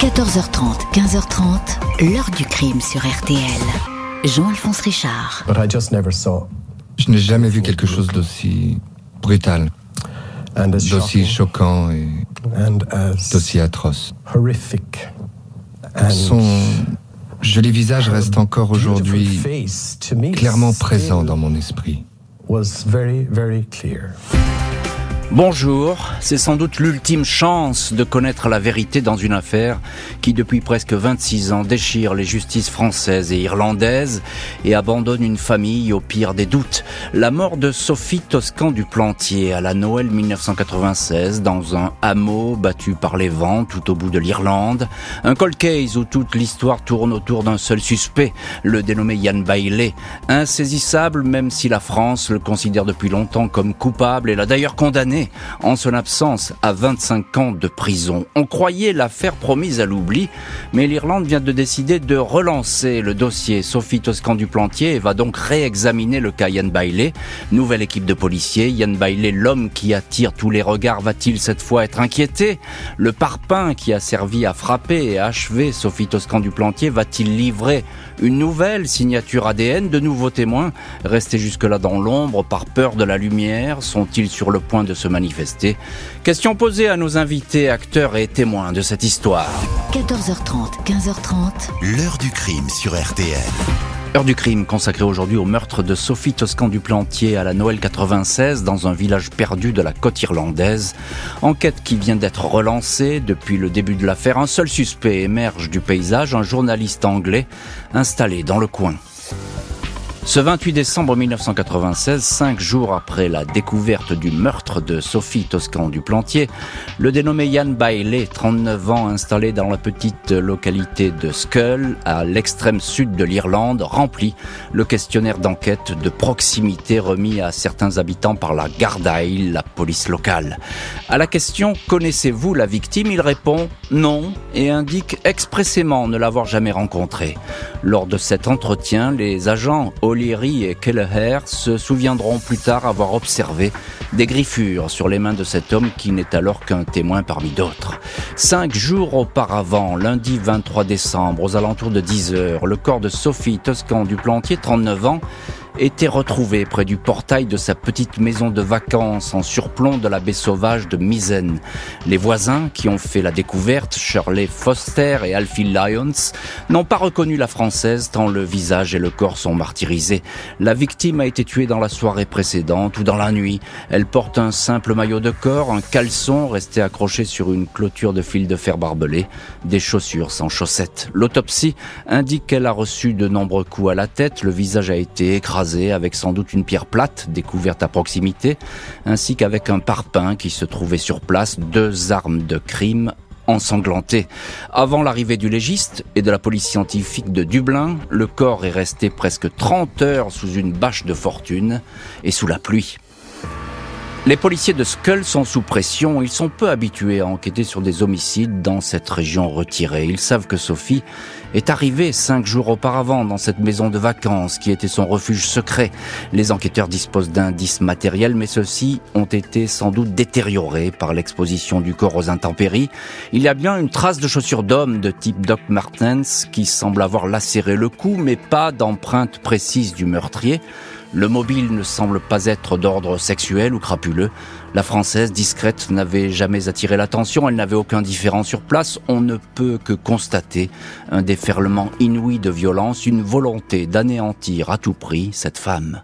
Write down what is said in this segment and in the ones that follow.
14h30, 15h30, l'heure du crime sur RTL. Jean-Alphonse Richard. Je n'ai jamais vu quelque chose d'aussi brutal, d'aussi choquant et d'aussi atroce. Son joli visage reste encore aujourd'hui clairement présent dans mon esprit. Bonjour, c'est sans doute l'ultime chance de connaître la vérité dans une affaire qui depuis presque 26 ans déchire les justices françaises et irlandaises et abandonne une famille au pire des doutes. La mort de Sophie Toscan du Plantier à la Noël 1996 dans un hameau battu par les vents tout au bout de l'Irlande. Un cold case où toute l'histoire tourne autour d'un seul suspect, le dénommé Yann Bailey. Insaisissable même si la France le considère depuis longtemps comme coupable et l'a d'ailleurs condamné en son absence à 25 ans de prison. On croyait l'affaire promise à l'oubli, mais l'Irlande vient de décider de relancer le dossier. Sophie Toscan du Plantier va donc réexaminer le cas Yann Bailey. Nouvelle équipe de policiers. Yann Bailey, l'homme qui attire tous les regards, va-t-il cette fois être inquiété? Le parpaing qui a servi à frapper et à achever Sophie Toscan du Plantier va-t-il livrer une nouvelle signature ADN De nouveaux témoins restés jusque-là dans l'ombre par peur de la lumière Sont-ils sur le point de se manifester. Question posée à nos invités, acteurs et témoins de cette histoire. 14h30, 15h30. L'heure du crime sur RTL. Heure du crime consacrée aujourd'hui au meurtre de Sophie Toscan du Plantier à la Noël 96 dans un village perdu de la côte irlandaise. Enquête qui vient d'être relancée depuis le début de l'affaire. Un seul suspect émerge du paysage, un journaliste anglais installé dans le coin. Ce 28 décembre 1996, cinq jours après la découverte du meurtre de Sophie Toscan du Plantier, le dénommé Yann Bailey, 39 ans, installé dans la petite localité de Skull, à l'extrême sud de l'Irlande, remplit le questionnaire d'enquête de proximité remis à certains habitants par la Gardail, la police locale. À la question Connaissez-vous la victime? il répond non et indique expressément ne l'avoir jamais rencontrée. Lors de cet entretien, les agents O'Leary et Kelleher se souviendront plus tard avoir observé des griffures sur les mains de cet homme qui n'est alors qu'un témoin parmi d'autres. Cinq jours auparavant, lundi 23 décembre, aux alentours de 10 heures, le corps de Sophie Toscan du Plantier, 39 ans, était retrouvé près du portail de sa petite maison de vacances en surplomb de la baie sauvage de Mizen. Les voisins qui ont fait la découverte, Shirley Foster et Alfie Lyons, n'ont pas reconnu la française tant le visage et le corps sont martyrisés. La victime a été tuée dans la soirée précédente ou dans la nuit. Elle porte un simple maillot de corps, un caleçon resté accroché sur une clôture de fil de fer barbelé, des chaussures sans chaussettes. L'autopsie indique qu'elle a reçu de nombreux coups à la tête, le visage a été écrasé avec sans doute une pierre plate découverte à proximité, ainsi qu'avec un parpaing qui se trouvait sur place, deux armes de crime ensanglantées. Avant l'arrivée du légiste et de la police scientifique de Dublin, le corps est resté presque 30 heures sous une bâche de fortune et sous la pluie. Les policiers de Skull sont sous pression. Ils sont peu habitués à enquêter sur des homicides dans cette région retirée. Ils savent que Sophie est arrivée cinq jours auparavant dans cette maison de vacances qui était son refuge secret. Les enquêteurs disposent d'indices matériels, mais ceux-ci ont été sans doute détériorés par l'exposition du corps aux intempéries. Il y a bien une trace de chaussures d'homme de type Doc Martens qui semble avoir lacéré le cou, mais pas d'empreinte précise du meurtrier. Le mobile ne semble pas être d'ordre sexuel ou crapuleux. La française, discrète, n'avait jamais attiré l'attention, elle n'avait aucun différent sur place. On ne peut que constater un déferlement inouï de violence, une volonté d'anéantir à tout prix cette femme.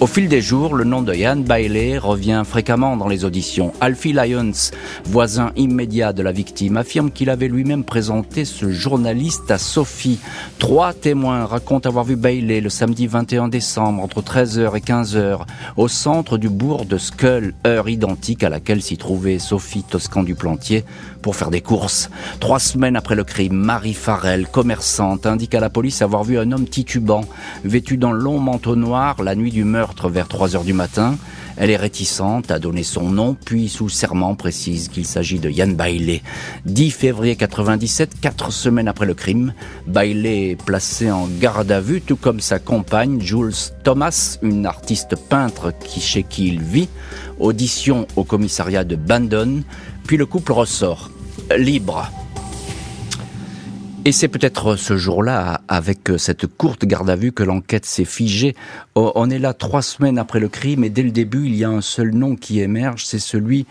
Au fil des jours, le nom de Yann Bailey revient fréquemment dans les auditions. Alfie Lyons, voisin immédiat de la victime, affirme qu'il avait lui-même présenté ce journaliste à Sophie. Trois témoins racontent avoir vu Bailey le samedi 21 décembre entre 13h et 15h au centre du bourg de Skull, heure identique à laquelle s'y trouvait Sophie Toscan du Plantier pour faire des courses. Trois semaines après le crime, Marie Farrell, commerçante, indique à la police avoir vu un homme titubant, vêtu d'un long manteau noir la nuit du meurtre vers 3 heures du matin. Elle est réticente à donner son nom, puis sous serment précise qu'il s'agit de Yann Bailey. 10 février 97, quatre semaines après le crime, Bailey est placé en garde à vue, tout comme sa compagne Jules Thomas, une artiste peintre qui, chez qui il vit. Audition au commissariat de Bandon, puis le couple ressort, libre. Et c'est peut-être ce jour-là, avec cette courte garde à vue, que l'enquête s'est figée. Oh, on est là trois semaines après le crime et dès le début, il y a un seul nom qui émerge, c'est celui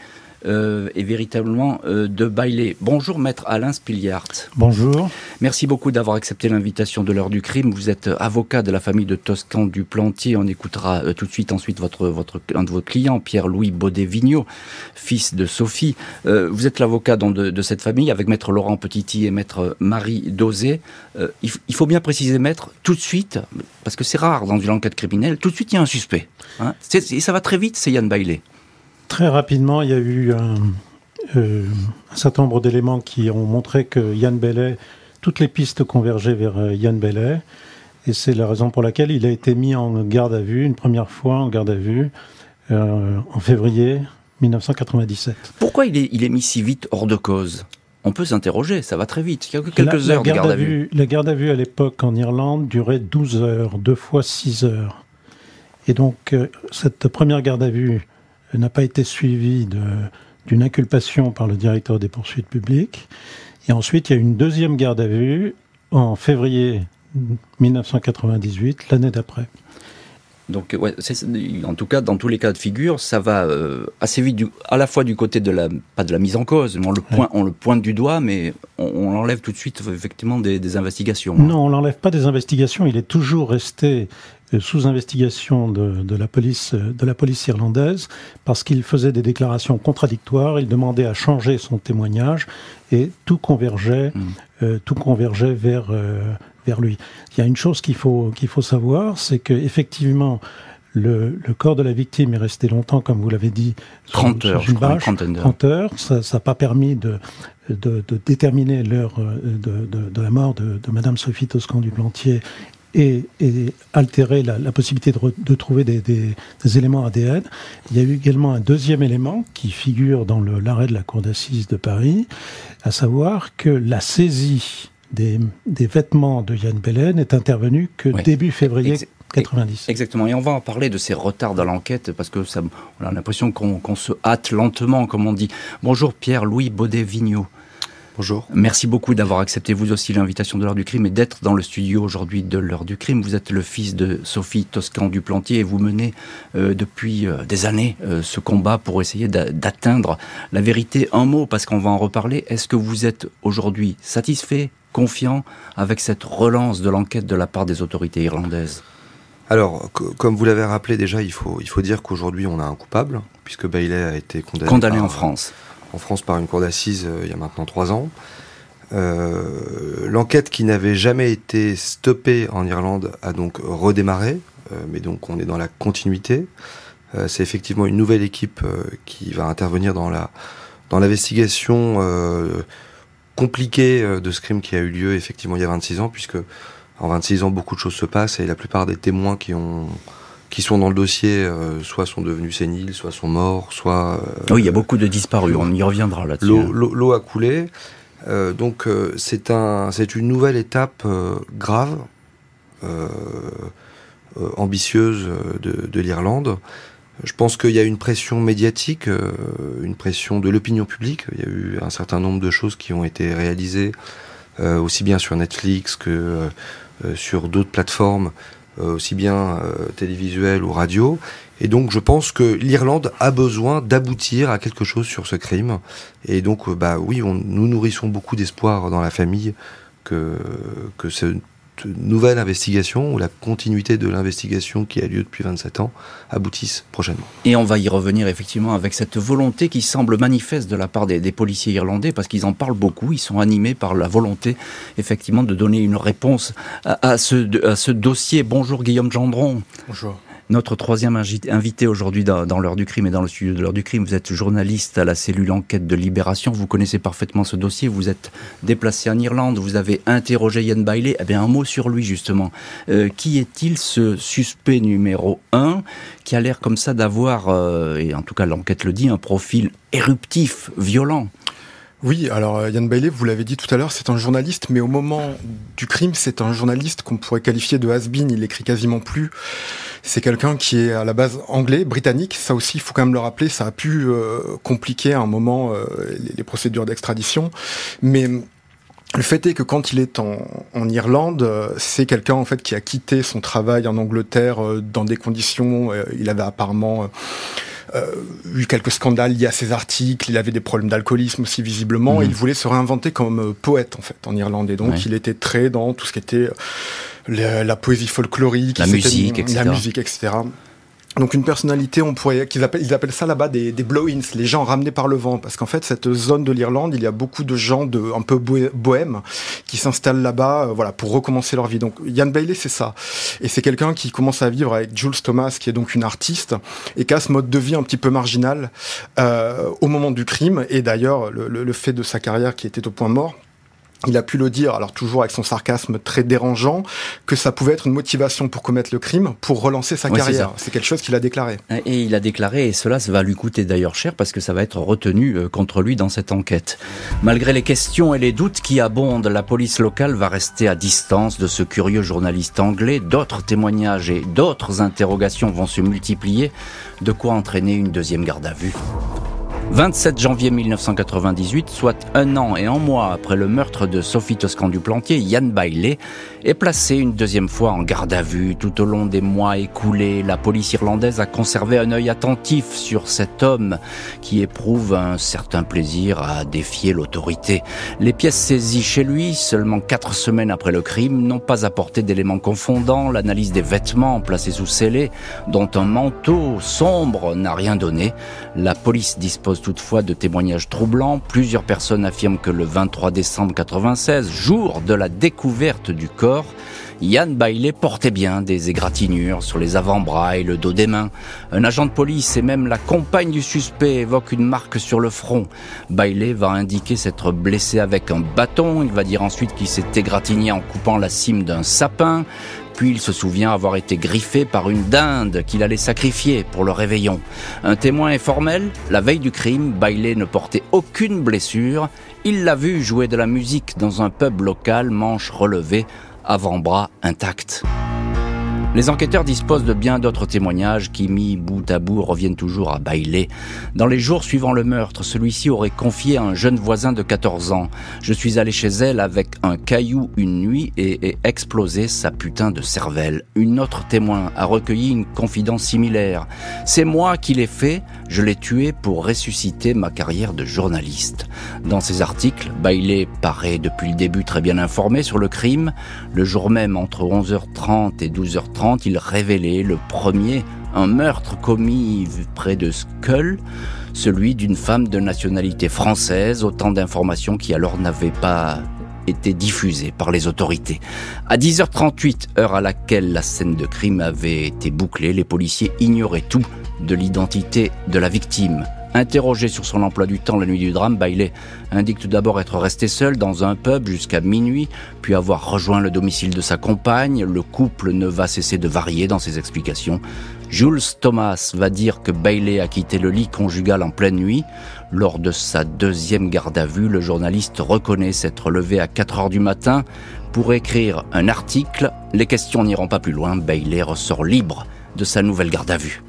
euh, et véritablement euh, de Bailey. Bonjour maître Alain Spiliart. Bonjour. Merci beaucoup d'avoir accepté l'invitation de l'heure du crime. Vous êtes avocat de la famille de Toscan du Plantier. On écoutera euh, tout de suite ensuite votre, votre, un de vos clients, Pierre-Louis Baudet-Vigneault, fils de Sophie. vous êtes l'avocat de, de, cette famille avec maître Laurent Petiti et maître Marie Dosé. Il, il, faut bien préciser maître, tout de suite, parce que c'est rare dans une enquête criminelle, tout de suite il y a un suspect. Hein. et ça va très vite, c'est Yann Bailey. Très rapidement, il y a eu un, euh, certain nombre d'éléments qui ont montré que Yann Bellet, toutes les pistes convergeaient vers euh, Yann Bellet. Et c'est la raison pour laquelle il a été mis en garde à vue, une première fois en garde à vue, euh, en février 1997. Pourquoi il est, il est mis si vite hors de cause? On peut s'interroger, ça va très vite. Il y a que quelques heures de garde à, vue. La garde à vue à l'époque en Irlande durait 12 heures, deux fois 6 heures. Et donc, cette première garde à vue n'a pas été suivi d'une inculpation par le directeur des poursuites publiques. Et ensuite, il y a une deuxième garde à vue en février 1998, l'année d'après. Donc, ouais, en tout cas, dans tous les cas de figure, ça va euh, assez vite, du, à la fois du côté de la, pas de la mise en cause, on le, point, on le pointe du doigt, mais on, l'enlève tout de suite, effectivement, des, des investigations. Non, on l'enlève pas des investigations. Il est toujours resté sous investigation de, de, la police, de la police irlandaise parce qu'il faisait des déclarations contradictoires. Il demandait à changer son témoignage et tout convergeait, mm. euh, tout convergeait vers vers lui. Il y a une chose qu'il faut, qu'il faut savoir, c'est que effectivement, le, le, corps de la victime est resté longtemps, comme vous l'avez dit, 30 heures, une bâche, 30 heures. Ça n'a pas permis de, de, de déterminer l'heure euh, de, de, la mort de, Madame Sophie Toscan du Plantier et, et altérer la, la possibilité de, trouver des, des, des, éléments ADN. Il y a eu également un deuxième élément qui figure dans l'arrêt de la Cour d'assises de Paris, à savoir que la saisie des, vêtements de Yann Belen n'est intervenu que début février 90. Exactement. Et on va en parler de ces retards dans l'enquête parce que ça, on a l'impression qu'on se hâte lentement, comme on dit. Bonjour Pierre-Louis Baudet-Vigneault. Bonjour. Merci beaucoup d'avoir accepté vous aussi l'invitation de l'heure du crime et d'être dans le studio aujourd'hui de l'heure du crime. Vous êtes le fils de Sophie Toscan du Plantier et vous menez euh, depuis euh, des années euh, ce combat pour essayer d'atteindre la vérité. Un mot, parce qu'on va en reparler. Est-ce que vous êtes aujourd'hui satisfait, confiant avec cette relance de l'enquête de la part des autorités irlandaises? Alors, comme vous l'avez rappelé déjà, il faut, il faut dire qu'aujourd'hui on a un coupable, puisque Bailey a été condamné, condamné en France. En France par une cour d'assises euh, il y a maintenant trois ans. Euh, l'enquête qui n'avait jamais été stoppée en Irlande a donc redémarré, euh, mais donc on est dans la continuité. C'est effectivement une nouvelle équipe qui va intervenir dans dans l'investigation compliqué euh, de ce crime qui a eu lieu effectivement il y a 26 ans, puisque en 26 ans beaucoup de choses se passent et la plupart des témoins qui ont qui sont dans le dossier, euh, soit sont devenus séniles, soit sont morts, soit... Euh, oui, il y a beaucoup de disparus, on y reviendra là-dessus. L'eau a coulé, donc c'est un, une nouvelle étape grave, ambitieuse de, de l'Irlande, je pense qu'il y a une pression médiatique, euh, une pression de l'opinion publique. Il y a eu un certain nombre de choses qui ont été réalisées, euh, aussi bien sur Netflix que euh, sur d'autres plateformes, aussi bien télévisuelles ou radio. Et donc je pense que l'Irlande a besoin d'aboutir à quelque chose sur ce crime. Et donc bah oui, nous nourrissons beaucoup d'espoir dans la famille que que ce nouvelle investigation ou la continuité de l'investigation qui a lieu depuis 27 ans aboutisse prochainement. Et on va y revenir effectivement avec cette volonté qui semble manifeste de la part des, policiers irlandais parce qu'ils en parlent beaucoup, ils sont animés par la volonté effectivement de donner une réponse à, ce, à ce dossier. Bonjour Guillaume Gendron. Bonjour. Notre troisième invité aujourd'hui dans, l'heure du crime et dans le studio de l'heure du crime, vous êtes journaliste à la cellule enquête de Libération, vous connaissez parfaitement ce dossier, vous êtes déplacé en Irlande, vous avez interrogé Yann Bailey, eh bien un mot sur lui justement. Euh, qui est-il ce suspect numéro un qui a l'air comme ça d'avoir, euh, et en tout cas l'enquête le dit, un profil éruptif, violent? Oui, alors euh, Yann Bailey, vous l'avez dit tout à l'heure, c'est un journaliste, mais au moment du crime, c'est un journaliste qu'on pourrait qualifier de has-been, il écrit quasiment plus. C'est quelqu'un qui est à la base anglais, britannique, ça aussi, il faut quand même le rappeler, ça a pu euh, compliquer à un moment euh, les, procédures d'extradition, mais Le fait est que quand il est en, en Irlande, euh, c'est quelqu'un en fait qui a quitté son travail en Angleterre euh, dans des conditions. Euh, il avait apparemment eu quelques scandales liés à ses articles. Il avait des problèmes d'alcoolisme aussi visiblement. Mhm. il voulait se réinventer comme poète en fait en Irlande. Et donc Ouais. il était très dans tout ce qui était la, la poésie folklorique, etc. La musique, etc. Donc une personnalité, on pourrait, qu'ils appellent, ils appellent ça là-bas des, des blow-ins, les gens ramenés par le vent, parce qu'en fait cette zone de l'Irlande, il y a beaucoup de gens de un peu bohèmes qui s'installent là-bas, euh, voilà, pour recommencer leur vie. Donc Yann Bailey, c'est ça, et c'est quelqu'un qui commence à vivre avec Jules Thomas, qui est donc une artiste et qui a ce mode de vie un petit peu marginal euh, au moment du crime, et d'ailleurs le, le- le fait de sa carrière qui était au point mort. Il a pu le dire, alors toujours avec son sarcasme très dérangeant, que ça pouvait être une motivation pour commettre le crime, pour relancer sa Oui, carrière. C'est quelque chose qu'il a déclaré. Et il a déclaré, et cela ça va lui coûter d'ailleurs cher parce que ça va être retenu euh, contre lui dans cette enquête. Malgré les questions et les doutes qui abondent, la police locale va rester à distance de ce curieux journaliste anglais. D'autres témoignages et d'autres interrogations vont se multiplier, de quoi entraîner une deuxième garde à vue. 27 janvier 1998, soit un an et un mois après le meurtre de Sophie Toscan du Plantier, Yann Bailey est placé une deuxième fois en garde à vue. Tout au long des mois écoulés, la police irlandaise a conservé un œil attentif sur cet homme qui éprouve un certain plaisir à défier l'autorité. Les pièces saisies chez lui, seulement quatre semaines après le crime, n'ont pas apporté d'éléments confondants. L'analyse des vêtements placés sous scellés, dont un manteau sombre n'a rien donné. La police dispose toutefois de témoignages troublants. Plusieurs personnes affirment que le 23 décembre 96, jour de la découverte du corps, Yann Bailey portait bien des égratignures sur les avant-bras et le dos des mains. Un agent de police et même la compagne du suspect évoquent une marque sur le front. Bailey va indiquer s'être blessé avec un bâton. Il va dire ensuite qu'il s'est égratigné en coupant la cime d'un sapin. Puis il se souvient avoir été griffé par une dinde qu'il allait sacrifier pour le réveillon. Un témoin est formel. La veille du crime, Bailey ne portait aucune blessure. Il l'a vu jouer de la musique dans un pub local, manche relevée, avant-bras intact. Les enquêteurs disposent de bien d'autres témoignages qui, mis bout à bout, reviennent toujours à Bailey. Dans les jours suivant le meurtre, celui-ci aurait confié à un jeune voisin de 14 ans Je suis allé chez elle avec un caillou une nuit et ai explosé sa putain de cervelle. Une autre témoin a recueilli une confidence similaire. C'est moi qui l'ai fait, je l'ai tué pour ressusciter ma carrière de journaliste. Dans ses articles, Bailey paraît depuis le début très bien informé sur le crime. Le jour même, entre 11h30 et 12h30, il révélait le premier un meurtre commis près de Skull, celui d'une femme de nationalité française, autant d'informations qui alors n'avaient pas été diffusées par les autorités. À 10h38, heure à laquelle la scène de crime avait été bouclée, les policiers ignoraient tout de l'identité de la victime. Interrogé sur son emploi du temps la nuit du drame, Bailey indique tout d'abord être resté seul dans un pub jusqu'à minuit, puis avoir rejoint le domicile de sa compagne. Le couple ne va cesser de varier dans ses explications. Jules Thomas va dire que Bailey a quitté le lit conjugal en pleine nuit. Lors de sa deuxième garde à vue, le journaliste reconnaît s'être levé à 4 heures du matin pour écrire un article. Les questions n'iront pas plus loin. Bailey ressort libre de sa nouvelle garde à vue.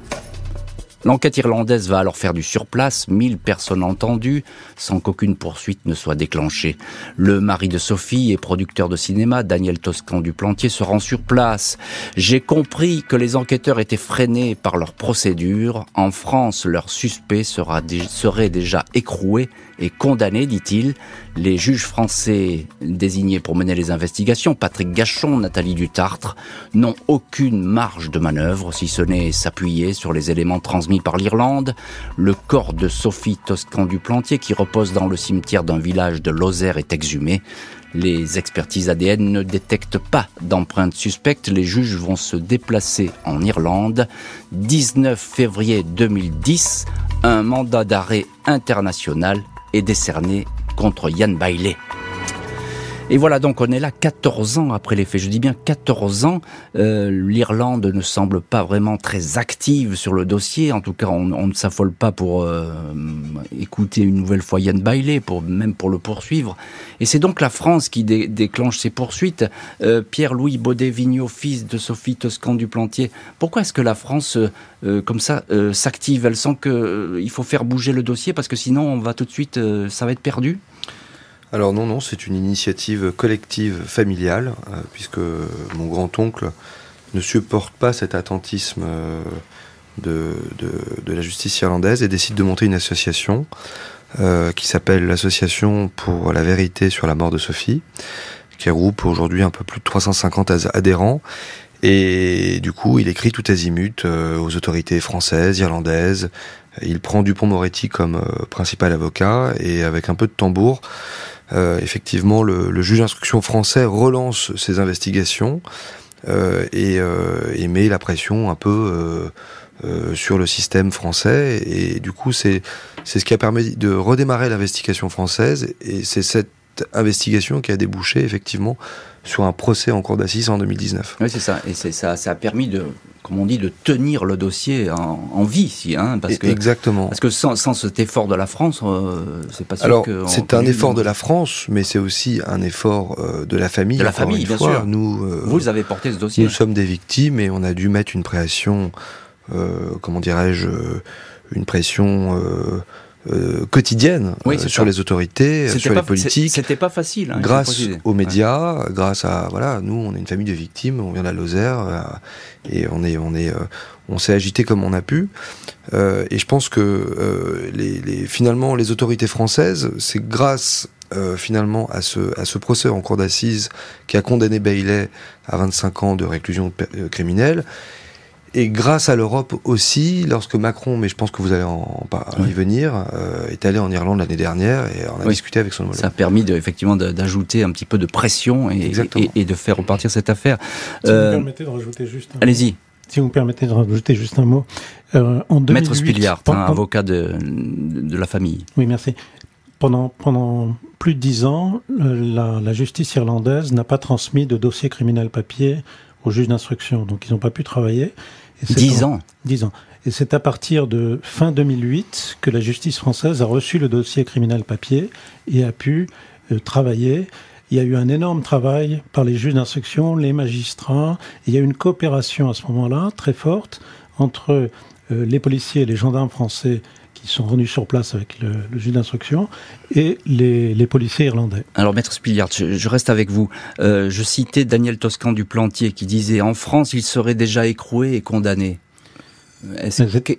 L'enquête irlandaise va alors faire du surplace, 1000 personnes entendues, sans qu'aucune poursuite ne soit déclenchée. Le mari de Sophie et producteur de cinéma, Daniel Toscan du Plantier, se rend sur place. J'ai compris que les enquêteurs étaient freinés par leur procédure. En France, leur suspect sera serait déjà écroué et condamné, dit-il. Les juges français désignés pour mener les investigations, Patrick Gachon, Nathalie Dutartre, n'ont aucune marge de manœuvre, si ce n'est s'appuyer sur les éléments transmis par l'Irlande. Le corps de Sophie Toscan du Plantier, qui repose dans le cimetière d'un village de Lozère, est exhumé. Les expertises ADN ne détectent pas d'empreintes suspectes. Les juges vont se déplacer en Irlande. 19 février 2010, un mandat d'arrêt international est décerné contre Yann Bailey. Et voilà, donc on est là 14 ans après les faits. Je dis bien 14 ans. Euh, L'Irlande ne semble pas vraiment très active sur le dossier. En tout cas, on, ne s'affole pas pour euh, écouter une nouvelle fois Yann Bailey, même pour le poursuivre. Et c'est donc la France qui dé déclenche ces poursuites. Euh, Pierre-Louis Baudet-Vigneault, fils de Sophie Toscan du Plantier. Pourquoi est-ce que la France, comme ça, s'active? Elle sent qu'il faut faire bouger le dossier parce que sinon, on va tout de suite, ça va être perdu? Alors non, non, c'est une initiative collective familiale, puisque mon grand-oncle ne supporte pas cet attentisme de, de, la justice irlandaise et décide de monter une association qui s'appelle l'Association pour la vérité sur la mort de Sophie, qui regroupe aujourd'hui un peu plus de 350 adhérents et du coup, il écrit tout azimut euh, aux autorités françaises, irlandaises. Il prend Dupont-Moretti comme euh, principal avocat et avec un peu de tambour, euh, effectivement, le, juge d'instruction français relance ses investigations et, et, met la pression un peu sur le système français. Et du coup, c'est c'est ce qui a permis de redémarrer l'investigation française et c'est cette investigation qui a débouché effectivement sur un procès en cour d'assises en 2019. Oui, c'est ça. Et c'est ça, ça a permis de, comme on dit, de tenir le dossier en, vie, si, hein, parce que exactement. Parce que sans, sans cet effort de la France, euh, c'est pas sûr Alors, c'est un effort de la France, mais c'est aussi un effort euh, de la famille. De la famille, bien sûr. Nous, euh, vous avez porté ce dossier. Nous sommes des victimes et on a dû mettre une pression, comment dirais-je, une pression euh, quotidienne euh, sur les autorités, sur les politiques. C'était pas facile. Hein, grâce aux médias, grâce à voilà, nous on est une famille de victimes, on vient de la Lozère euh, et on est on est on s'est agité comme on a pu. et je pense que les, les, finalement les autorités françaises, c'est grâce finalement à ce, à ce procès en cour d'assises qui a condamné Bailey à 25 ans de réclusion criminelle et grâce à l'Europe aussi, lorsque Macron, mais je pense que vous allez en, y venir, euh, est allé en Irlande l'année dernière et on a discuté avec son homologue. Ça a permis de, effectivement d'ajouter un petit peu de pression et, et, de faire repartir cette affaire. Si vous me euh, permettez de rajouter juste. Allez-y. Si vous me permettez de rajouter juste un mot. Euh, en 2008, Maître Spiliart, un avocat de, de la famille. Oui, merci. Pendant, pendant plus de dix ans, la, la justice irlandaise n'a pas transmis de dossier criminel papier au juge d'instruction. Donc ils n'ont pas pu travailler. Dix ans. Dix ans. Et c'est à partir de fin 2008 que la justice française a reçu le dossier criminel papier et a pu euh, travailler. Il y a eu un énorme travail par les juges d'instruction, les magistrats. il y a eu une coopération à ce moment-là très forte entre euh, les policiers et les gendarmes français qui sont venus sur place avec le, juge d'instruction, et les, policiers irlandais. Alors, Maître Spiliard, je, reste avec vous. Euh, je citais Daniel Toscan du Plantier qui disait En France, il serait déjà écroué et condamné.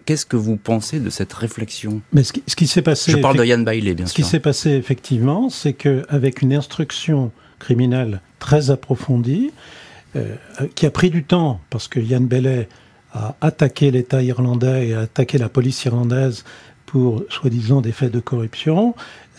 Qu'est-ce que vous pensez de cette réflexion? Mais ce qui, s'est passé. Je parle de Yann Bailey, bien sûr. Ce qui s'est passé effectivement, c'est qu'avec une instruction criminelle très approfondie, euh, qui a pris du temps, parce que Yann Bailey a attaqué l'État irlandais et a attaqué la police irlandaise pour soi-disant des faits de corruption,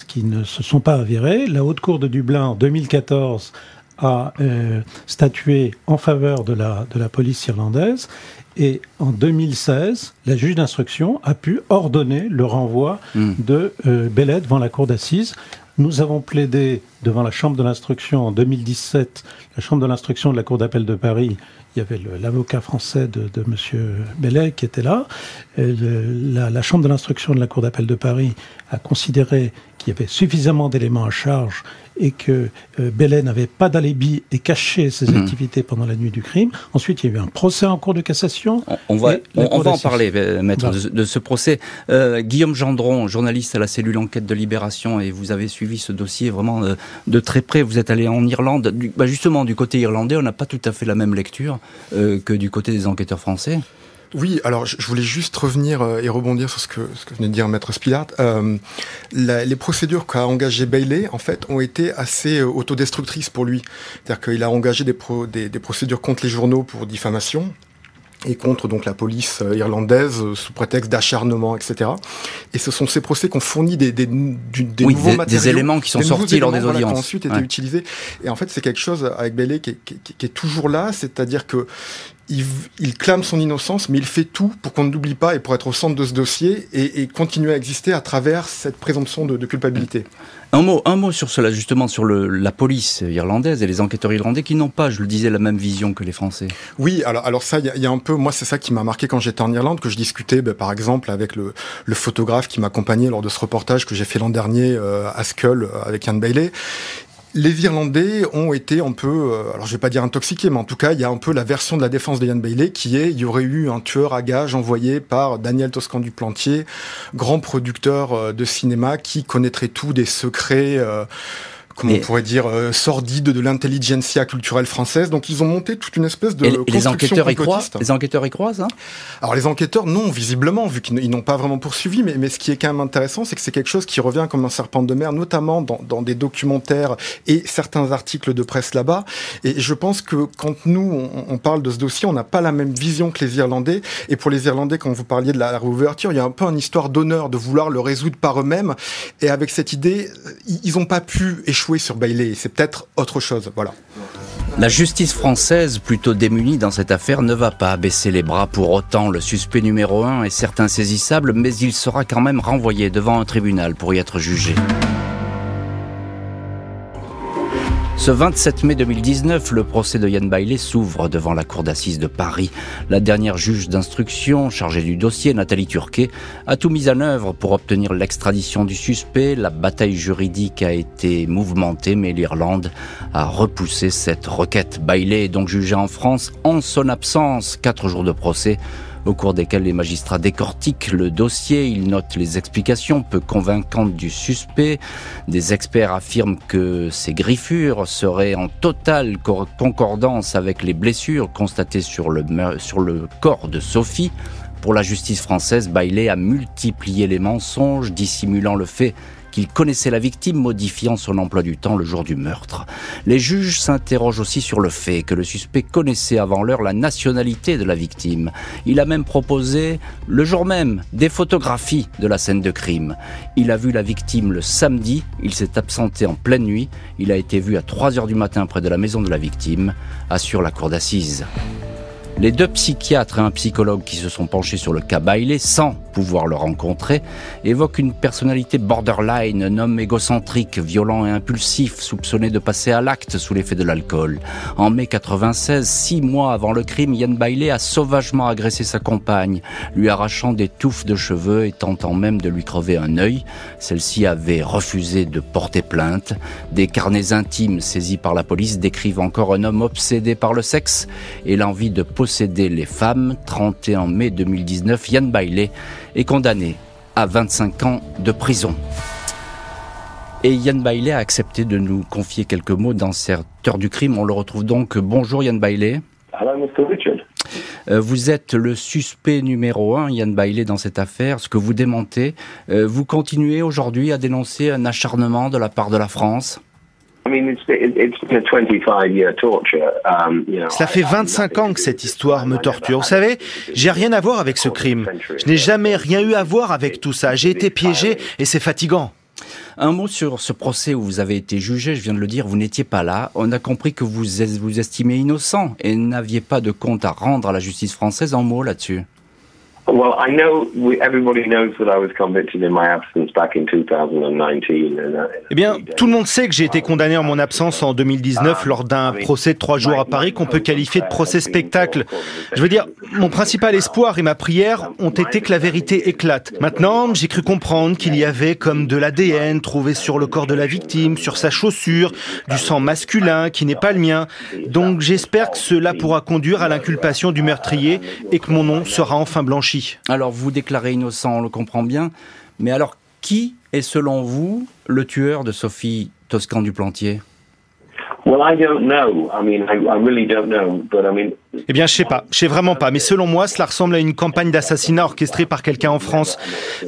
qui ne se sont pas avérés. La Haute Cour de Dublin, en 2014, a euh, statué en faveur de la, de la police irlandaise. Et en 2016, la juge d'instruction a pu ordonner le renvoi hmm. de euh, Bellet devant la cour d'assises. Nous avons plaidé devant la Chambre de l'instruction en 2017, la Chambre de l'instruction de la Cour d'appel de Paris il y avait l'avocat français de, M. Bellet qui était là. la, Chambre de l'instruction de la Cour d'appel de Paris a considéré qu'il y avait suffisamment d'éléments à charge et que euh, Bellet n'avait pas d'alibi et cachait ses mhm. activités pendant la nuit du crime. Ensuite, il y a eu un procès en cours de cassation. On, va, on, va en parler, euh, maître, de, ce procès. Euh, Guillaume Gendron, journaliste à la cellule enquête de Libération, et vous avez suivi ce dossier vraiment de, très près. Vous êtes allé en Irlande. bah justement, du côté irlandais, on n'a pas tout à fait la même lecture que du côté des enquêteurs français. Oui, alors je voulais juste revenir euh, et rebondir sur ce que, ce que venait de dire Maître Spilart. Euh, les procédures qu'a engagé Bailey, en fait, ont été assez euh, autodestructrices pour lui. C'est-à-dire qu'il a engagé des, des, des procédures contre les journaux pour diffamation, et contre donc la police euh, irlandaise sous prétexte d'acharnement, etc. Et ce sont ces procès qui ont fourni des, des, des, nouveaux des, matériaux, des éléments qui sont sortis lors des audiences, qui ont ensuite été utilisés. Et en fait, c'est quelque chose avec Bailey qui est, qui, qui est toujours là, c'est-à-dire que il, il, clame son innocence, mais il fait tout pour qu'on ne l'oublie pas et pour être au centre de ce dossier et, et continuer à exister à travers cette présomption de, de culpabilité. Un mot, un mot sur cela, justement, sur le, la police irlandaise et les enquêteurs irlandais qui n'ont pas, je le disais, la même vision que les Français. Oui, alors, alors ça, il y, y, a un peu, moi, c'est ça qui m'a marqué quand j'étais en Irlande, que je discutais, ben, par exemple, avec le, le photographe qui m'accompagnait lors de ce reportage que j'ai fait l'an dernier euh, à Skull euh, avec Ian Bailey les Irlandais ont été un peu, euh, alors je vais pas dire intoxiqués, mais en tout cas, il y a un peu la version de la défense de Ian Bailey qui est, il y aurait eu un tueur à gages envoyé par Daniel Toscan du Plantier, grand producteur euh, de cinéma qui connaîtrait tout des secrets. Euh, comment on pourrait dire, euh, sordide de l'intelligentsia culturelle française. Donc ils ont monté toute une espèce de et les enquêteurs y croient Les enquêteurs y croient, hein Alors les enquêteurs, non, visiblement, vu qu'ils n'ont pas vraiment poursuivi. Mais, mais ce qui est quand même intéressant, c'est que c'est quelque chose qui revient comme un serpent de mer, notamment dans, dans des documentaires et certains articles de presse là-bas. Et je pense que quand nous, on, on parle de ce dossier, on n'a pas la même vision que les Irlandais. Et pour les Irlandais, quand vous parliez de la réouverture, il y a un peu une histoire d'honneur de vouloir le résoudre par eux-mêmes. Et avec cette idée, ils n'ont pas pu échouer sur Bailey. C'est peut-être autre chose. Voilà. La justice française, plutôt démunie dans cette affaire, ne va pas baisser les bras pour autant. Le suspect numéro un est certes insaisissable, mais il sera quand même renvoyé devant un tribunal pour y être jugé. Ce 27 mai 2019, le procès de Yann Bailey s'ouvre devant la cour d'assises de Paris. La dernière juge d'instruction chargée du dossier, Nathalie Turquet, a tout mis en œuvre pour obtenir l'extradition du suspect. La bataille juridique a été mouvementée, mais l'Irlande a repoussé cette requête. Bailey est donc jugé en France en son absence. Quatre jours de procès au cours desquels les magistrats décortiquent le dossier, ils notent les explications peu convaincantes du suspect. Des experts affirment que ces griffures seraient en totale concordance avec les blessures constatées sur le, sur le corps de Sophie. Pour la justice française, Bailey a multiplié les mensonges, dissimulant le fait qu'il connaissait la victime, modifiant son emploi du temps le jour du meurtre. Les juges s'interrogent aussi sur le fait que le suspect connaissait avant l'heure la nationalité de la victime. Il a même proposé, le jour même, des photographies de la scène de crime. Il a vu la victime le samedi, il s'est absenté en pleine nuit, il a été vu à 3 heures du matin près de la maison de la victime, assure la cour d'assises. Les deux psychiatres et un psychologue qui se sont penchés sur le cas Bailey sans pouvoir le rencontrer évoquent une personnalité borderline, un homme égocentrique, violent et impulsif, soupçonné de passer à l'acte sous l'effet de l'alcool. En mai 96, six mois avant le crime, Yann Bailey a sauvagement agressé sa compagne, lui arrachant des touffes de cheveux et tentant même de lui crever un œil. Celle-ci avait refusé de porter plainte. Des carnets intimes saisis par la police décrivent encore un homme obsédé par le sexe et l'envie de posséder les femmes. 31 mai 2019, Yann Bailey est condamné à 25 ans de prison. Et Yann Bailey a accepté de nous confier quelques mots dans cette heure du crime. On le retrouve donc. Bonjour Yann Bailey. Euh, vous êtes le suspect numéro un, Yann Bailey, dans cette affaire, ce que vous démentez. Euh, vous continuez aujourd'hui à dénoncer un acharnement de la part de la France? Cela fait 25 ans que cette histoire me torture. Vous savez, j'ai rien à voir avec ce crime. Je n'ai jamais rien eu à voir avec tout ça. J'ai été piégé et c'est fatigant. Un mot sur ce procès où vous avez été jugé, je viens de le dire, vous n'étiez pas là. On a compris que vous vous estimez innocent et n'aviez pas de compte à rendre à la justice française. Un mot là-dessus. Eh bien, tout le monde sait que j'ai été condamné en mon absence en 2019 lors d'un procès de trois jours à Paris qu'on peut qualifier de procès spectacle. Je veux dire, mon principal espoir et ma prière ont été que la vérité éclate. Maintenant, j'ai cru comprendre qu'il y avait comme de l'ADN trouvé sur le corps de la victime, sur sa chaussure, du sang masculin qui n'est pas le mien. Donc j'espère que cela pourra conduire à l'inculpation du meurtrier et que mon nom sera enfin blanchi. Alors vous déclarez innocent, on le comprend bien, mais alors qui est selon vous le tueur de Sophie Toscan du Plantier eh bien, je sais pas, je sais vraiment pas, mais selon moi, cela ressemble à une campagne d'assassinat orchestrée par quelqu'un en France.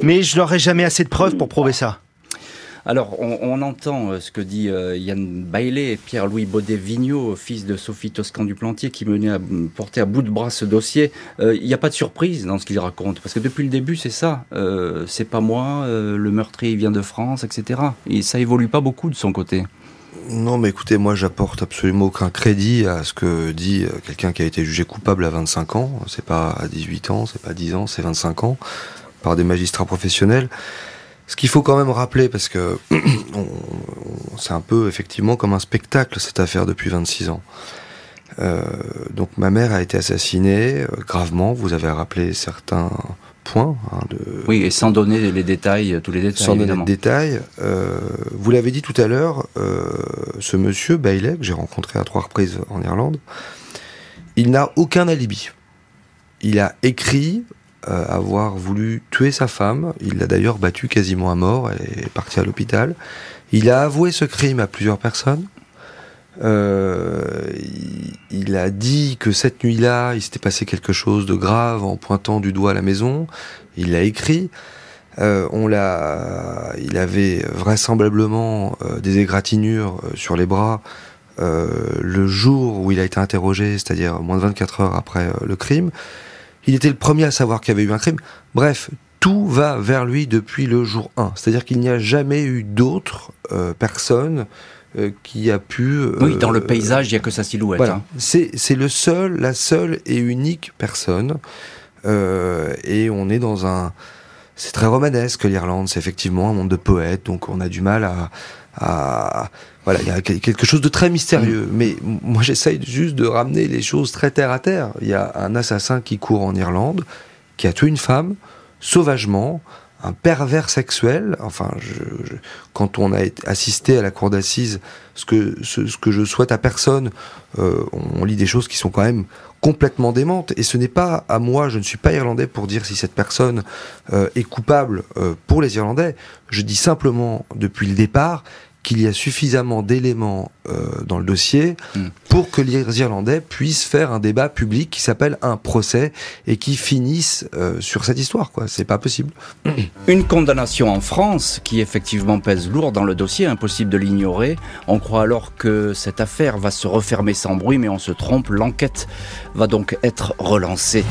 Mais je n'aurai jamais assez de preuves pour prouver ça. Alors, on, entend euh, ce que dit euh, Yann Bailey et Pierre-Louis Baudet-Vigneault, fils de Sophie Toscan du Plantier, qui menait à porter à bout de bras ce dossier. Euh, il n'y a pas de surprise dans ce qu'il raconte, parce que depuis le début, c'est ça. c'est pas moi, le meurtrier vient de France, etc. Et ça évolue pas beaucoup de son côté. Non, mais écoutez, moi j'apporte absolument aucun crédit à ce que dit quelqu'un qui a été jugé coupable à 25 ans. C'est pas à 18 ans, c'est pas à 10 ans, c'est 25 ans, par des magistrats professionnels. Ce qu'il faut quand même rappeler, parce que c'est un peu effectivement comme un spectacle cette affaire depuis 26 ans. Euh, donc ma mère a été assassinée euh, gravement. Vous avez rappelé certains points. Hein, de, oui, et sans donner les détails, tous les détails. Sans donner de détails. Euh, vous l'avez dit tout à l'heure, ce monsieur Bailey que j'ai rencontré à trois reprises en Irlande, il n'a aucun alibi. Il a écrit avoir voulu tuer sa femme. Il l'a d'ailleurs battu quasiment à mort et est parti à l'hôpital. Il a avoué ce crime à plusieurs personnes. Euh, il, a dit que cette nuit-là, il s'était passé quelque chose de grave en pointant du doigt à la maison. Il l'a écrit. Euh, on l'a, il avait vraisemblablement euh, des égratignures euh, sur les bras le jour où il a été interrogé, c'est-à-dire moins de 24 heures après le crime. Il était le premier à savoir qu'il y avait eu un crime. Bref, tout va vers lui depuis le jour 1. C'est-à-dire qu'il n'y a jamais eu d'autres personnes euh, qui a pu... Euh, oui, dans le paysage, il n'y a que sa silhouette. Voilà. Hein. C'est le seul, la seule et unique personne. Euh, et on est dans un... C'est très romanesque l'Irlande, c'est effectivement un monde de poètes, donc on a du mal à... à voilà, il y a quelque chose de très mystérieux. Mm. Mais moi, j'essaye juste de ramener les choses très terre à terre. Il y a un assassin qui court en Irlande, qui a tué une femme, sauvagement, un pervers sexuel. Enfin, je, quand on a assisté à la cour d'assises, ce que, ce, que je souhaite à personne, euh, on lit des choses qui sont quand même complètement démentes. Et ce n'est pas à moi, je ne suis pas irlandais pour dire si cette personne euh, est coupable euh, pour les Irlandais. Je dis simplement depuis le départ qu'il y a suffisamment d'éléments euh, dans le dossier hmm. pour que les Irlandais puissent faire un débat public qui s'appelle un procès et qui finisse euh, sur cette histoire. Quoi, c'est pas possible. Une condamnation en France qui effectivement pèse lourd dans le dossier, impossible de l'ignorer. On croit alors que cette affaire va se refermer sans bruit, mais on se trompe. L'enquête va donc être relancée.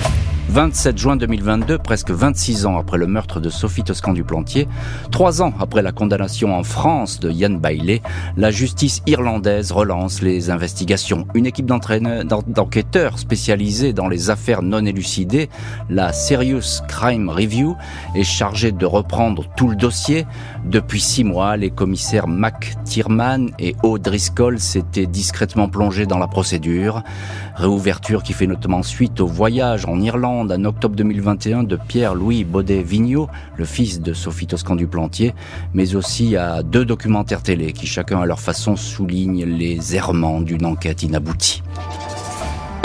27 juin 2022, presque 26 ans après le meurtre de Sophie Toscan du Plantier, trois ans après la condamnation en France de Yann La justice irlandaise relance les investigations. Une équipe d'enquêteurs spécialisés dans les affaires non élucidées, la Serious Crime Review, est chargée de reprendre tout le dossier. Depuis six mois, les commissaires Mac Tierman et O'Driscoll s'étaient discrètement plongés dans la procédure. Réouverture qui fait notamment suite au voyage en Irlande en octobre 2021 de Pierre-Louis Baudet-Vigneault, le fils de Sophie Toscan du Plantier, mais aussi à deux documentaires télé qui chacun à leur façon soulignent les errements d'une enquête inaboutie.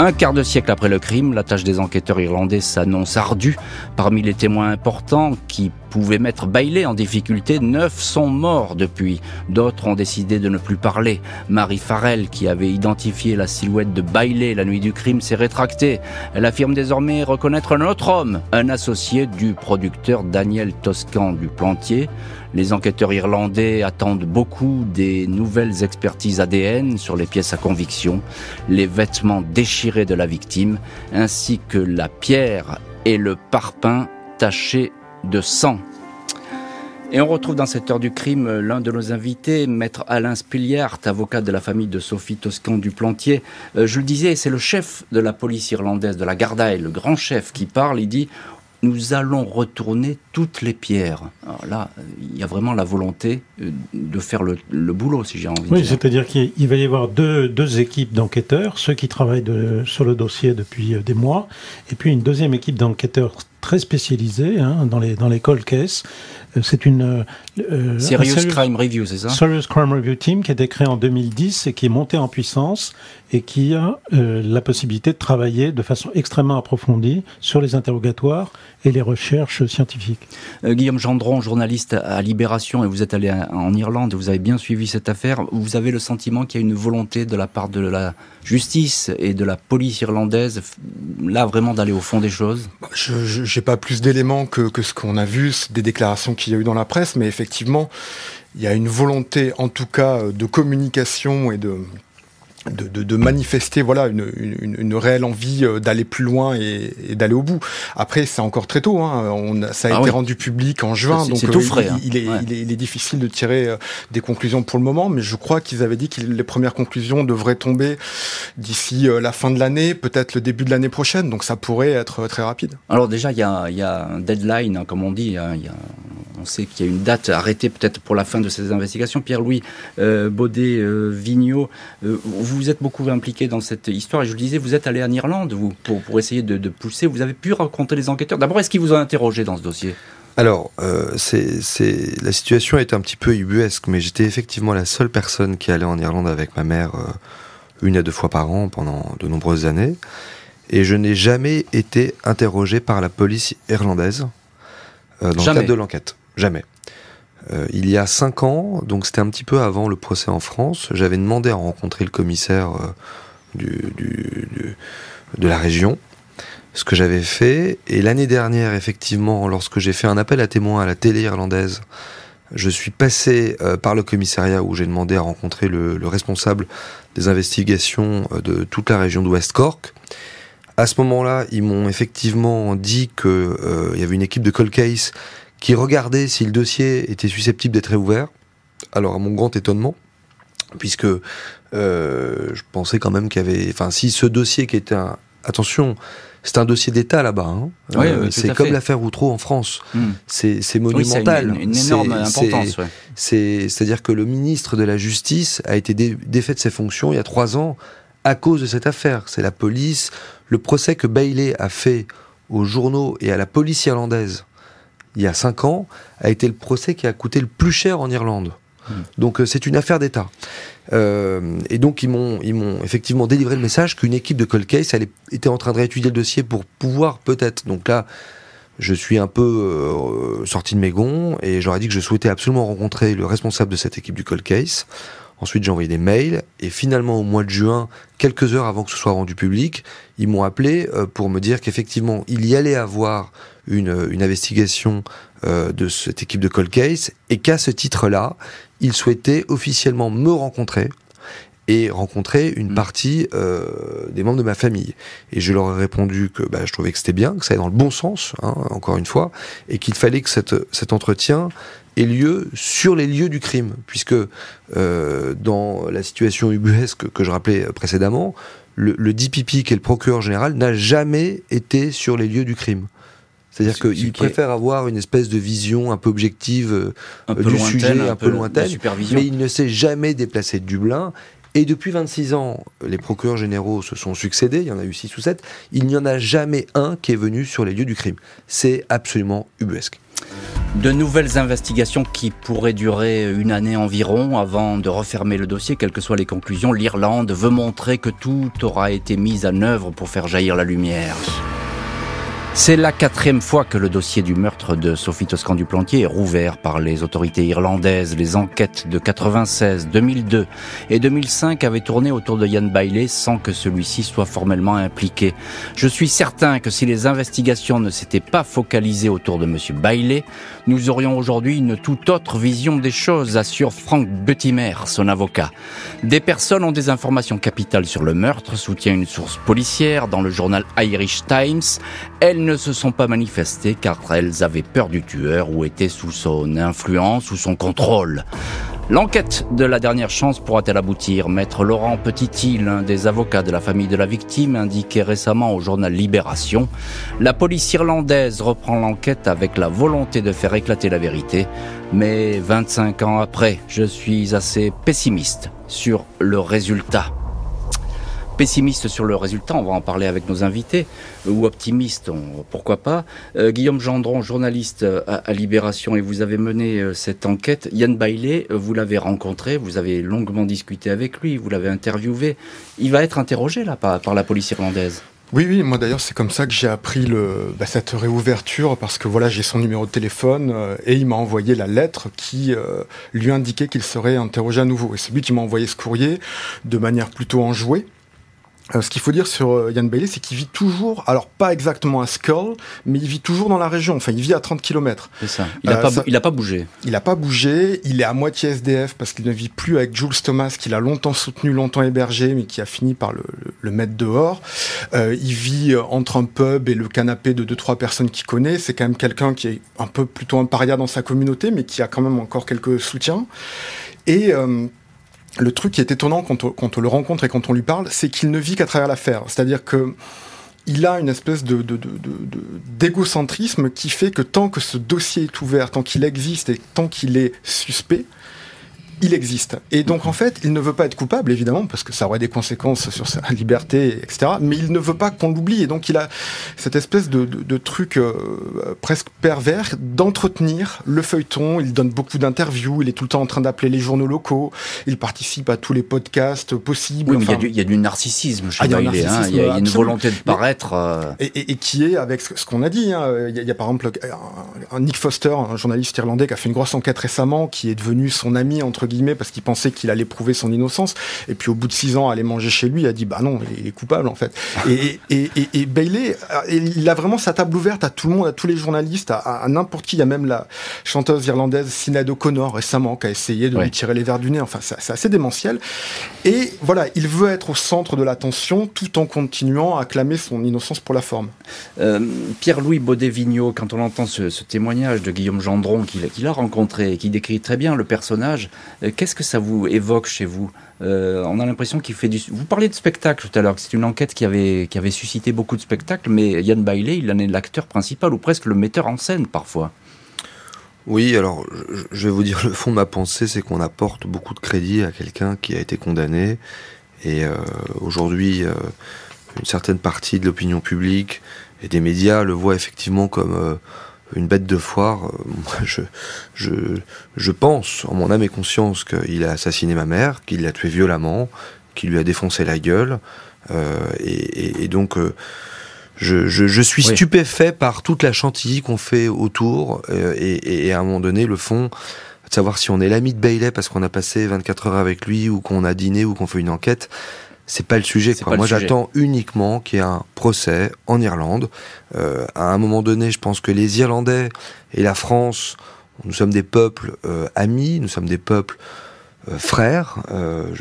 Un quart de siècle après le crime, la tâche des enquêteurs irlandais s'annonce ardue. Parmi les témoins importants qui pouvaient mettre Bailey en difficulté, neuf sont morts depuis. D'autres ont décidé de ne plus parler. Marie Farrell, qui avait identifié la silhouette de Bailey la nuit du crime, s'est rétractée. Elle affirme désormais reconnaître un autre homme, un associé du producteur Daniel Toscan du Plantier. Les enquêteurs irlandais attendent beaucoup des nouvelles expertises ADN sur les pièces à conviction, les vêtements déchirés de la victime, ainsi que la pierre et le parpaing tachés de sang. Et on retrouve dans cette heure du crime l'un de nos invités, maître Alain Spiliart, avocat de la famille de Sophie Toscan du Plantier. Euh, je le disais, c'est le chef de la police irlandaise, de la Gardaille, le grand chef qui parle. Il dit nous allons retourner toutes les pierres. Alors là, il y a vraiment la volonté euh, de faire le, boulot, si j'ai envie de dire. Oui, c'est-à-dire qu'il va y avoir deux, deux équipes d'enquêteurs, ceux qui travaillent sur le dossier depuis euh, des mois, et puis une deuxième équipe d'enquêteurs très spécialisée hein, dans les dans les cold cases. Euh, c'est une euh, Serious Crime Review, c'est ça Serious Crime Review Team qui a été créé en 2010 et qui est monté en puissance et qui a euh, la possibilité de travailler de façon extrêmement approfondie sur les interrogatoires et les recherches scientifiques. Guillaume Gendron, journaliste à Libération, et vous êtes allé en Irlande, vous avez bien suivi cette affaire. Vous avez le sentiment qu'il y a une volonté de la part de la justice et de la police irlandaise, là vraiment d'aller au fond des choses? Bah, Je n'ai pas plus d'éléments que, que ce qu'on a vu, des déclarations qu'il y a eu dans la presse, mais effectivement, il y a une volonté en tout cas de communication et de de, de, manifester voilà une, une, une réelle envie euh, d'aller plus loin et, et d'aller au bout. Après, c'est encore très tôt. Hein. On, ça a ah été rendu public en juin, donc tout frais, hein. il, est, il, est, il, est, difficile de tirer euh, des conclusions pour le moment. Mais je crois qu'ils avaient dit que les premières conclusions devraient tomber d'ici euh, la fin de l'année, peut-être le début de l'année prochaine. Donc ça pourrait être très rapide. Alors déjà, il y a, y a, un deadline, hein, comme on dit. Hein. Y a, on sait qu'il y a une date arrêtée peut-être pour la fin de ces investigations. Pierre-Louis euh, Baudet-Vigneault, vous êtes beaucoup impliqué dans cette histoire. Et je le disais, vous êtes allé en Irlande, vous, pour, pour essayer de, pousser. Vous avez pu rencontrer les enquêteurs. D'abord, est-ce qu'ils vous ont interrogé dans ce dossier? Alors, euh, c'est, la situation est un petit peu ubuesque, mais j'étais effectivement la seule personne qui allait en Irlande avec ma mère euh, une à deux fois par an pendant de nombreuses années. et je n'ai jamais été interrogé par la police irlandaise euh, dans le cadre de l'enquête. Jamais. Euh, il y a cinq ans, donc c'était un petit peu avant le procès en France, j'avais demandé à rencontrer le commissaire euh, de la région, ce que j'avais fait. Et l'année dernière, effectivement, lorsque j'ai fait un appel à témoins à la télé irlandaise, je suis passé euh, par le commissariat où j'ai demandé à rencontrer le, le, responsable des investigations de toute la région d'Ouest Cork. À ce moment-là, ils m'ont effectivement dit qu'il y avait une équipe de cold case qui regardait si le dossier était susceptible d'être réouvert. Alors, à mon grand étonnement, puisque euh, je pensais quand même qu'il y avait... Enfin, si ce dossier qui était un... Attention, c'est un dossier d'État là-bas. Hein. Oui, euh, c'est comme l'affaire Outreau en France. Mm. C'est monumental. Oui, une, une, énorme importance. Ouais. C'est-à-dire que le ministre de la Justice a été dé, défait de ses fonctions il y a trois ans à cause de cette affaire. C'est la police. Le procès que Bailey a fait aux journaux et à la police irlandaise il y a cinq ans a été le procès qui a coûté le plus cher en Irlande. Mmh. Donc euh, c'est une affaire d'État. Euh, et donc ils m'ont ils m'ont effectivement délivré le message qu'une équipe de cold case elle était en train de réétudier le dossier pour pouvoir peut-être. Donc là, je suis un peu euh, sorti de mes gonds et j'aurais dit que je souhaitais absolument rencontrer le responsable de cette équipe du cold case. Ensuite, j'ai envoyé des mails et finalement, au mois de juin, quelques heures avant que ce soit rendu public, ils m'ont appelé euh, pour me dire qu'effectivement, il y allait avoir une, une investigation euh, de cette équipe de cold case et qu'à ce titre-là, ils souhaitaient officiellement me rencontrer et rencontrer une mmh. partie euh, des membres de ma famille. Et je leur ai répondu que bah, je trouvais que c'était bien, que ça allait dans le bon sens, hein, encore une fois, et qu'il fallait que cette, cet entretien ait lieu sur les lieux du crime, puisque euh, dans la situation ubuesque que je rappelais précédemment, le, le DPP, qui est le procureur général, n'a jamais été sur les lieux du crime. C'est-à-dire qu'il préfère avoir une espèce de vision un peu objective euh, peu du lointaine, sujet, un, un peu, peu lointaine, mais il ne s'est jamais déplacé de Dublin. Et depuis 26 ans, les procureurs généraux se sont succédés, il y en a eu 6 ou 7, il n'y en a jamais un qui est venu sur les lieux du crime. C'est absolument ubuesque. De nouvelles investigations qui pourraient durer une année environ avant de refermer le dossier, quelles que soient les conclusions. L'Irlande veut montrer que tout aura été mis en œuvre pour faire jaillir la lumière. C'est la quatrième fois que le dossier du meurtre de Sophie Toscan du Plantier est rouvert par les autorités irlandaises. Les enquêtes de 96, 2002 et 2005 avaient tourné autour de Yann Bailey sans que celui-ci soit formellement impliqué. Je suis certain que si les investigations ne s'étaient pas focalisées autour de monsieur Bailey, nous aurions aujourd'hui une toute autre vision des choses, assure Frank Buttimer, son avocat. Des personnes ont des informations capitales sur le meurtre, soutient une source policière dans le journal Irish Times. Elles ne se sont pas manifestées car elles avaient peur du tueur ou étaient sous son influence ou son contrôle. L'enquête de la dernière chance pourra-t-elle aboutir? Maître Laurent Petit, l'un des avocats de la famille de la victime, indiquait récemment au journal Libération. La police irlandaise reprend l'enquête avec la volonté de faire éclater la vérité. Mais 25 ans après, je suis assez pessimiste sur le résultat pessimiste sur le résultat, on va en parler avec nos invités, ou optimiste, pourquoi pas. Euh, Guillaume Gendron, journaliste à, à, Libération, et vous avez mené euh, cette enquête. Yann Bailey, euh, vous l'avez rencontré, vous avez longuement discuté avec lui, vous l'avez interviewé. Il va être interrogé là par, par la police irlandaise. Oui, oui, moi d'ailleurs c'est comme ça que j'ai appris le, bah, cette réouverture parce que voilà j'ai son numéro de téléphone euh, et il m'a envoyé la lettre qui euh, lui indiquait qu'il serait interrogé à nouveau. Et c'est lui qui m'a envoyé ce courrier de manière plutôt enjouée. Euh, ce qu'il faut dire sur euh, Yann Bailey, c'est qu'il vit toujours, alors pas exactement à Skull, mais il vit toujours dans la région. Enfin, il vit à 30 km. C'est ça. Il n'a euh, pas, ça, pas bougé. Il n'a pas bougé. Il est à moitié SDF parce qu'il ne vit plus avec Jules Thomas, qu'il a longtemps soutenu, longtemps hébergé, mais qui a fini par le, le, le mettre dehors. Euh, il vit entre un pub et le canapé de deux trois personnes qu'il connaît. C'est quand même quelqu'un qui est un peu plutôt un paria dans sa communauté, mais qui a quand même encore quelques soutiens. Et euh, le truc qui est étonnant quand on, le rencontre et quand on lui parle, c'est qu'il ne vit qu'à travers l'affaire. C'est-à-dire que il a une espèce de, d'égocentrisme qui fait que tant que ce dossier est ouvert, tant qu'il existe et tant qu'il est suspect, il existe. Et donc en fait, il ne veut pas être coupable, évidemment, parce que ça aurait des conséquences sur sa liberté, etc. Mais il ne veut pas qu'on l'oublie. Et donc il a cette espèce de, de, truc euh, presque pervers d'entretenir le feuilleton. Il donne beaucoup d'interviews, il est tout le temps en train d'appeler les journaux locaux, il participe à tous les podcasts possibles. Oui, mais il y, a du narcissisme chez ah, il, y a, hein. il y a une volonté de paraître. Euh, et, et, qui est avec ce, qu'on a dit. Hein. Il, y a, par exemple un, Nick Foster, un journaliste irlandais, qui a fait une grosse enquête récemment, qui est devenu son ami entre guillemets parce qu'il pensait qu'il allait prouver son innocence. Et puis au bout de six ans, aller manger chez lui, il a dit bah non, il est coupable en fait. et, et, et, Bailey, euh, il a vraiment sa table ouverte à tout le monde, à tous les journalistes, à, n'importe qui. Il y a même la chanteuse irlandaise Sinead O'Connor récemment qui a essayé de lui tirer les verres du nez. Enfin, c'est assez démentiel. Et voilà, il veut être au centre de l'attention tout en continuant à clamer son innocence pour la forme. Euh, Pierre-Louis Baudet-Vigneault, quand on entend ce, témoignage de Guillaume Gendron qu'il a rencontré et qui décrit très bien le personnage, qu'est-ce que ça vous évoque chez vous euh, On a l'impression qu'il fait du... Vous parliez de spectacle tout à l'heure, c'est une enquête qui avait, qui avait suscité beaucoup de spectacles, mais Yann Bailey, il en est l'acteur principal ou presque le metteur en scène parfois. Oui, alors je vais vous dire le fond de ma pensée, c'est qu'on apporte beaucoup de crédit à quelqu'un qui a été condamné. Et euh, aujourd'hui, euh, une certaine partie de l'opinion publique et des médias le voient effectivement comme euh, une bête de foire. Moi, je, je, je pense, en mon âme et conscience, qu'il a assassiné ma mère, qu'il l'a tué violemment, qu'il lui a défoncé la gueule. Et, et, donc je, je, je, suis stupéfait par toute la chantilly qu'on fait autour euh, et, et, à un moment donné, le fond, de savoir si on est l'ami de Bailey parce qu'on a passé 24 heures avec lui ou qu'on a dîné ou qu'on fait une enquête, c'est pas le sujet. Quoi. Moi, j'attends uniquement qu'il y ait un procès en Irlande. Euh, à un moment donné, je pense que les Irlandais et la France, nous sommes des peuples euh, amis, nous sommes des peuples euh, frère, euh,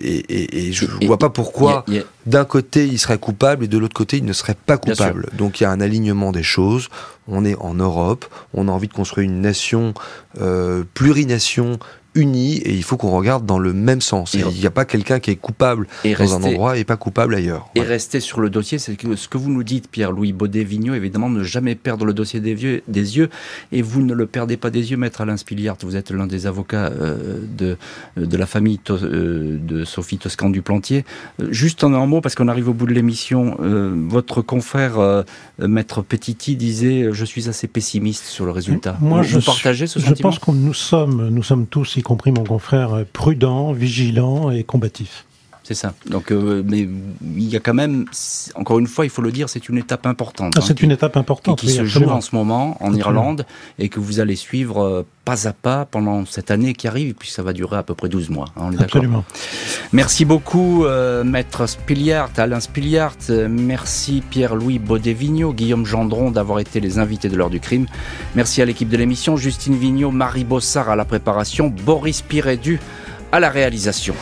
et, je ne vois pas pourquoi d'un côté il serait coupable et de l'autre côté il ne serait pas coupable. Donc il y a un alignement des choses. On est en Europe, on a envie de construire une nation euh, plurination unis et il faut qu'on regarde dans le même sens. il n'y a pas quelqu'un qui est coupable dans un endroit et pas coupable ailleurs. Et rester sur le dossier, c'est ce que vous nous dites, Pierre-Louis Baudet-Vigneault, évidemment, ne jamais perdre le dossier des, vieux, des yeux. Et vous ne le perdez pas des yeux, maître Alain Spiliart. Vous êtes l'un des avocats euh, de, de la famille euh, de Sophie Toscan du Plantier. Juste en un mot, parce qu'on arrive au bout de l'émission, votre confrère, maître Petiti, disait Je suis assez pessimiste sur le résultat. Moi, je partagez ce sentiment Je pense que nous sommes, nous sommes tous, y compris mon confrère, prudent, vigilant et combatif. C'est ça. Donc, euh, mais il y a quand même, encore une fois, il faut le dire, c'est une étape importante. Ah, c'est hein, une étape importante. Qui, se joue en ce moment en Irlande et que vous allez suivre euh, pas à pas pendant cette année qui arrive, et puis ça va durer à peu près 12 mois. Hein, Absolument. Merci beaucoup, euh, maître Spiliart, Alain Spiliart. Merci Pierre-Louis Baudévigno, Guillaume Gendron d'avoir été les invités de l'heure du crime. Merci à l'équipe de l'émission, Justine Vigneault, Marie Bossard à la préparation, Boris Pirédu à la réalisation.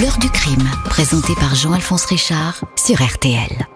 L'heure du crime, présenté par Jean-Alphonse Richard sur RTL.